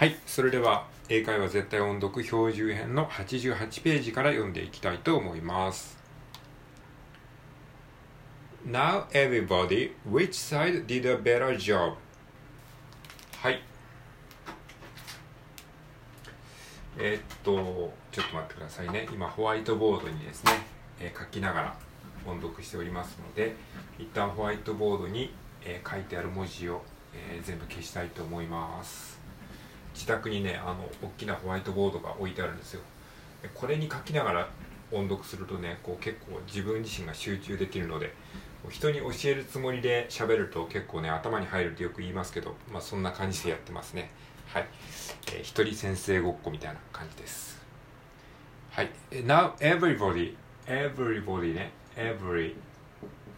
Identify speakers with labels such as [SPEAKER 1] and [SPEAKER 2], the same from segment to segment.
[SPEAKER 1] はい、それでは英会話絶対音読標準編の88ページから読んでいきたいと思います。Now everybody, which side did a better job? はい。えーっと、ちょっと待ってくださいね。今、ホワイトボードにですね、えー書きながら音読しておりますので、一旦ホワイトボードに、えー書いてある文字を、えー全部消したいと思います。自宅にね、あの、大きなホワイトボードが置いてあるんですよ。でこれに書きながら音読するとね、こう結構自分自身が集中できるので、人に教えるつもりで喋ると結構ね頭に入るってよく言いますけど、まあ、そんな感じでやってますね。はい、えー一人先生ごっこみたいな感じです。はい。Now everybody everybody ね。every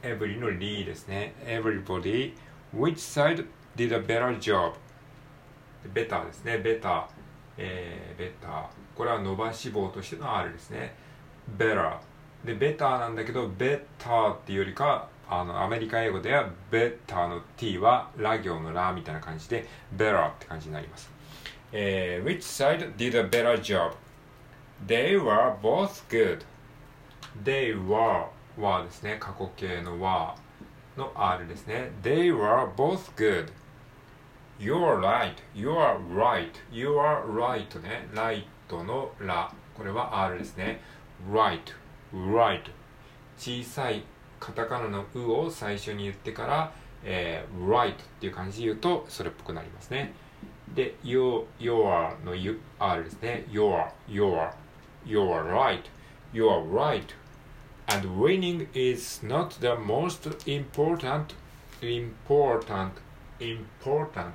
[SPEAKER 1] every の ly ですね。everybody which side did a better job? ベターですね。ベター。えー、ベター。これは伸ばし棒としての R ですね。ベラー。で、ベターなんだけど、ベターっていうよりか、あの、アメリカ英語では、ベターの T は、ラ行のラみたいな感じで、ベラーって感じになります。えー、which side did a better job?They were both good.They were はですね、過去形の were の R ですね。They were both good. You're right. You're right. You're right ね。right のラ。これは R ですね。right. right 小さいカタカナの「う」を最初に言ってから、えー、right っていう感じで言うとそれっぽくなりますねで you your の U. R ですね your, your, you're right you're right and winning is not the most important important important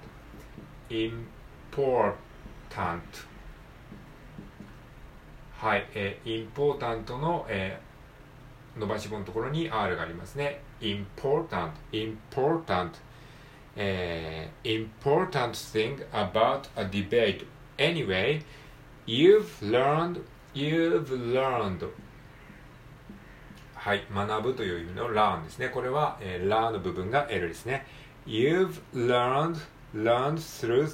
[SPEAKER 1] important はい、えー、インポータントの、えー、伸ばし棒のところに R がありますね。important, important, えー、important thing about a debate. Anyway, you've learned, you've learned. はい、学ぶという意味の learn ですね。これは、えー、learn の部分が L ですね。You've learned, learned through,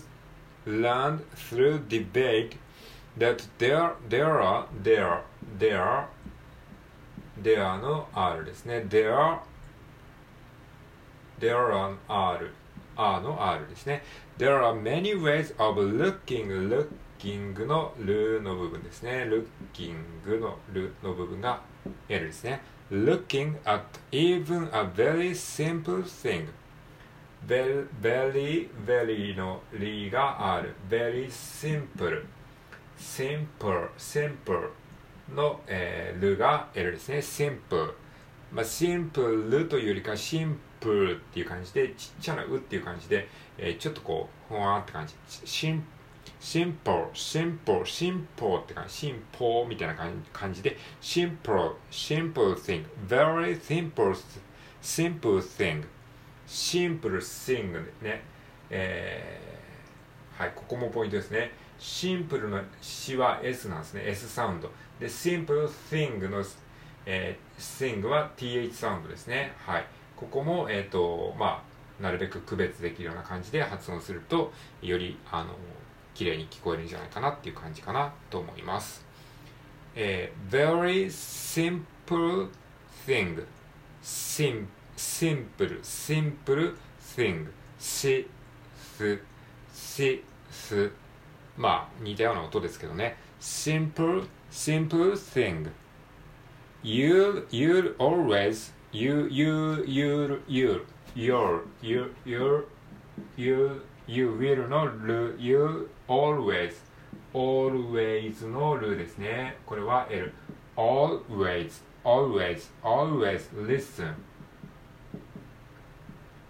[SPEAKER 1] learned through debate that there, there are, there, there, there の R ですね。there, there are R, R の R ですね。There are many ways of looking, looking のルの部分ですね。looking のルの部分が L ですね。looking at even a very simple thing. ベリーベリーのリがある。Very simple. Simple simple、えー、るが L ですね。シンプルまあ、シンプルというよりか simple っていう感じでちっちゃなうっていう感じで、えー、ちょっとこうふわーって感じ。 sim simple simple simple って感じ。シンポーみたいな感じでシンプルシンプル thing. Very simple simple thing. Simple thing ね。えー、はい、ここもポイントですね。シンプルのシは S なんですね。S sound。で、simple thing の、えー、thing は TH サウンドですね。はい。ここも、えっ、ー、と、まあ、なるべく区別できるような感じで発音すると、より、あの、綺麗に聞こえるんじゃないかなっていう感じかなと思います。えー、very simple thing. Sim, simple, simple thing. し、す、し、す。まあ似たような音ですけどね。simple, simple thing. You, you'll always, you, you, you, you, you'll, you, you, you, you will のる、you always, always のるですね。これは L. always, always, always listen.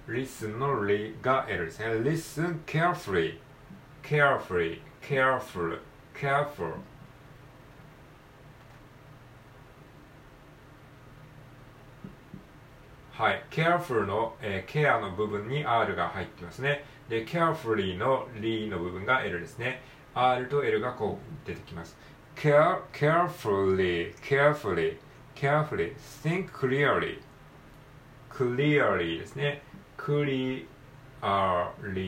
[SPEAKER 1] Listen のりが L ですね。listen carefully, carefully, careful, careful. はい、careful の、えー、ケアの部分に R が入ってますね。で、carefully の L の部分が L ですね。R と L がこう出てきます。care, carefully, carefully, carefully, think clearly, clearly ですね。Clearly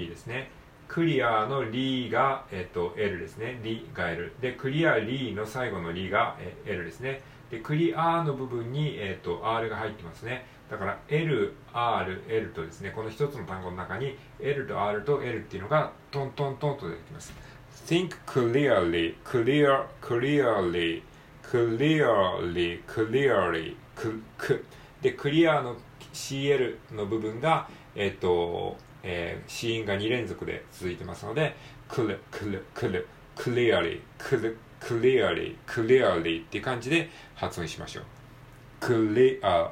[SPEAKER 1] ですね。クリアのリーが、えっと、L ですね。リが L。で、クリアリーの最後のリが、L ですね。で、クリアの部分に、えっと、R が入ってますね。だから L、R、L とですね、この一つの単語の中に L と R と L っていうのがトントントンと出てきます。think clearly, clear, clearly, clearly, clearly, く、く。で、クリアの CL の部分が、えっ、と、えー、子音が2連続で続いてますので、くる、くる、くる、clearly, くる、clearly, clearly っていう感じで発音しましょう。clear,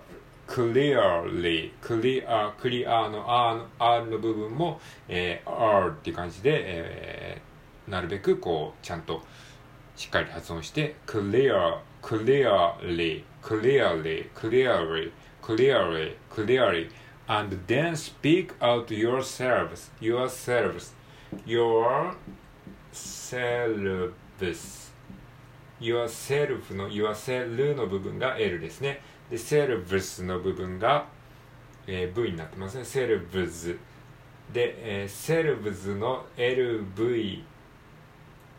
[SPEAKER 1] clearly, clear, clear の R の R の部分も、えー、R っていう感じで、えー、なるべくこう、ちゃんとしっかり発音して、clear, clearly, clearly, clearly, clearly, clearly, and then speak out yourselves, yourselves, yourselves, yourself の yourself の部分が L ですね。で、selves の部分が、えー、V になってますね。selves。で、えー、selves の LV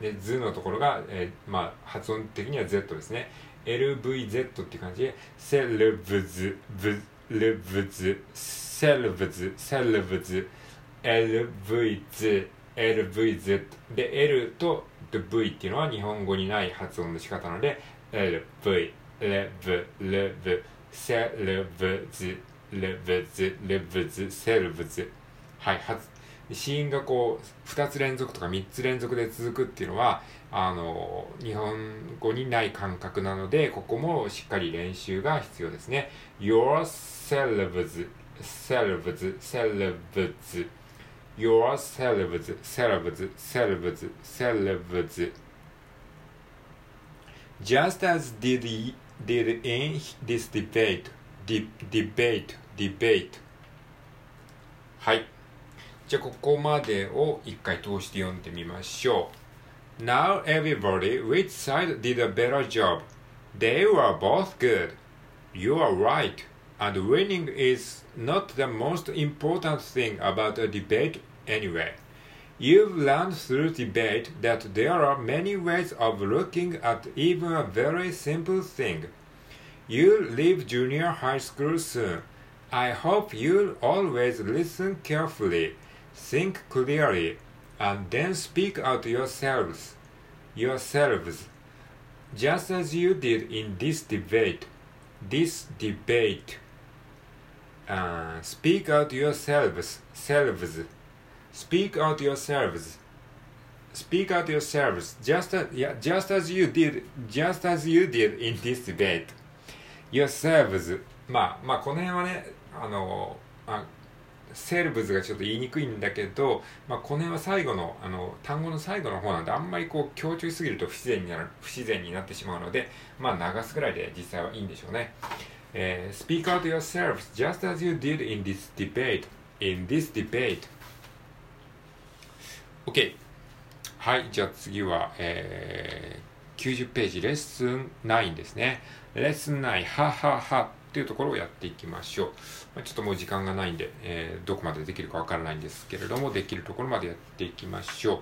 [SPEAKER 1] で、ズのところが、えー、まあ、発音的には Z ですね。LVZ って感じ？で、 selves、ブルブズ、 selves、selves、LVZ、LVZ。で、L と V っていうのは日本語にない発音の仕方なので、LV、レブ、レブ、 selves、レブズ、レブズ、セルブズ。はい、発子音がこう2つ連続とか3つ連続で続くっていうのはあの日本語にない感覚なのでここもしっかり練習が必要ですね yourselves selves selves yourselves selves selves selves just as did did in this debate debate debate はいじゃあここまでを一回通して読んでみましょう。Now everybody, which side did a better job? They were both good. You are right. And winning is not the most important thing about a debate anyway. You've learned through debate that there are many ways of looking at even a very simple thing. You'll leave junior high school soon. I hope you'll always listen carefully Think clearly and then speak out yourselves, yourselves, just as you did in this debate. This debate. Uh, speak out yourselves, selves. Speak out yourselves. Speak out yourselves, just as, yeah, just as you did, just as you did in this debate. Yourselves. まあ、まあ、この辺はね、あの、あ セルブズがちょっと言いにくいんだけど、まあ、この辺は最後のあの単語の最後の方なんであんまりこう強調しすぎると不自然になる不自然になってしまうので、まあ、流すぐらいで実際はいいんでしょうね。えー、Speak out yourselves just as you did in this debate. In this debate. OK。はい、じゃあ次は、えー、90ページレッスン9ですね。レッスン9、はははっていうところをやっていきましょう。まあ、ちょっともう時間がないんで、えー、どこまでできるかわからないんですけれども、できるところまでやっていきましょう。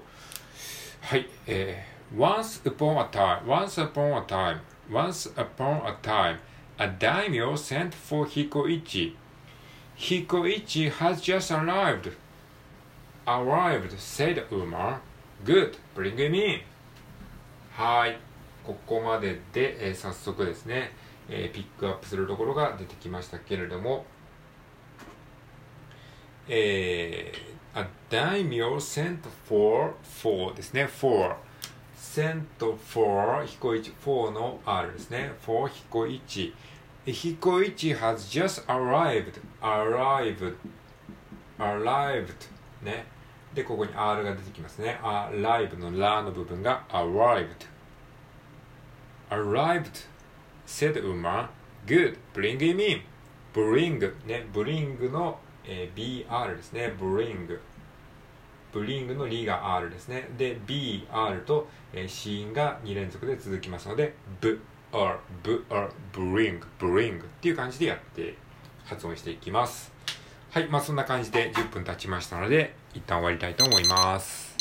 [SPEAKER 1] はい、えー、once upon a time, once upon a time, once upon a time, a daimyo sent for Hikoichi. Hikoichi has just arrived. Arrived, said Uma. Good, bring him in. はい。ここまでで、えー、早速ですね。えー、ピックアップするところが出てきましたけれども、えー、a daimyo sent for, for ですね、for sent for 彦一 for の R ですね、for 彦一彦一 has just arrived arrived arrived ねでここに R が出てきますね arrived のラの部分が arrived arrived said Uma, good, bring him in. bring ね、bring の、えー、BR ですね、bring。bring のリが R ですね。で、BR と、えー、子音が2連続で続きますので、b, r, b, r, bring, bring っていう感じでやって発音していきます。はい、まあそんな感じで10分経ちましたので、一旦終わりたいと思います。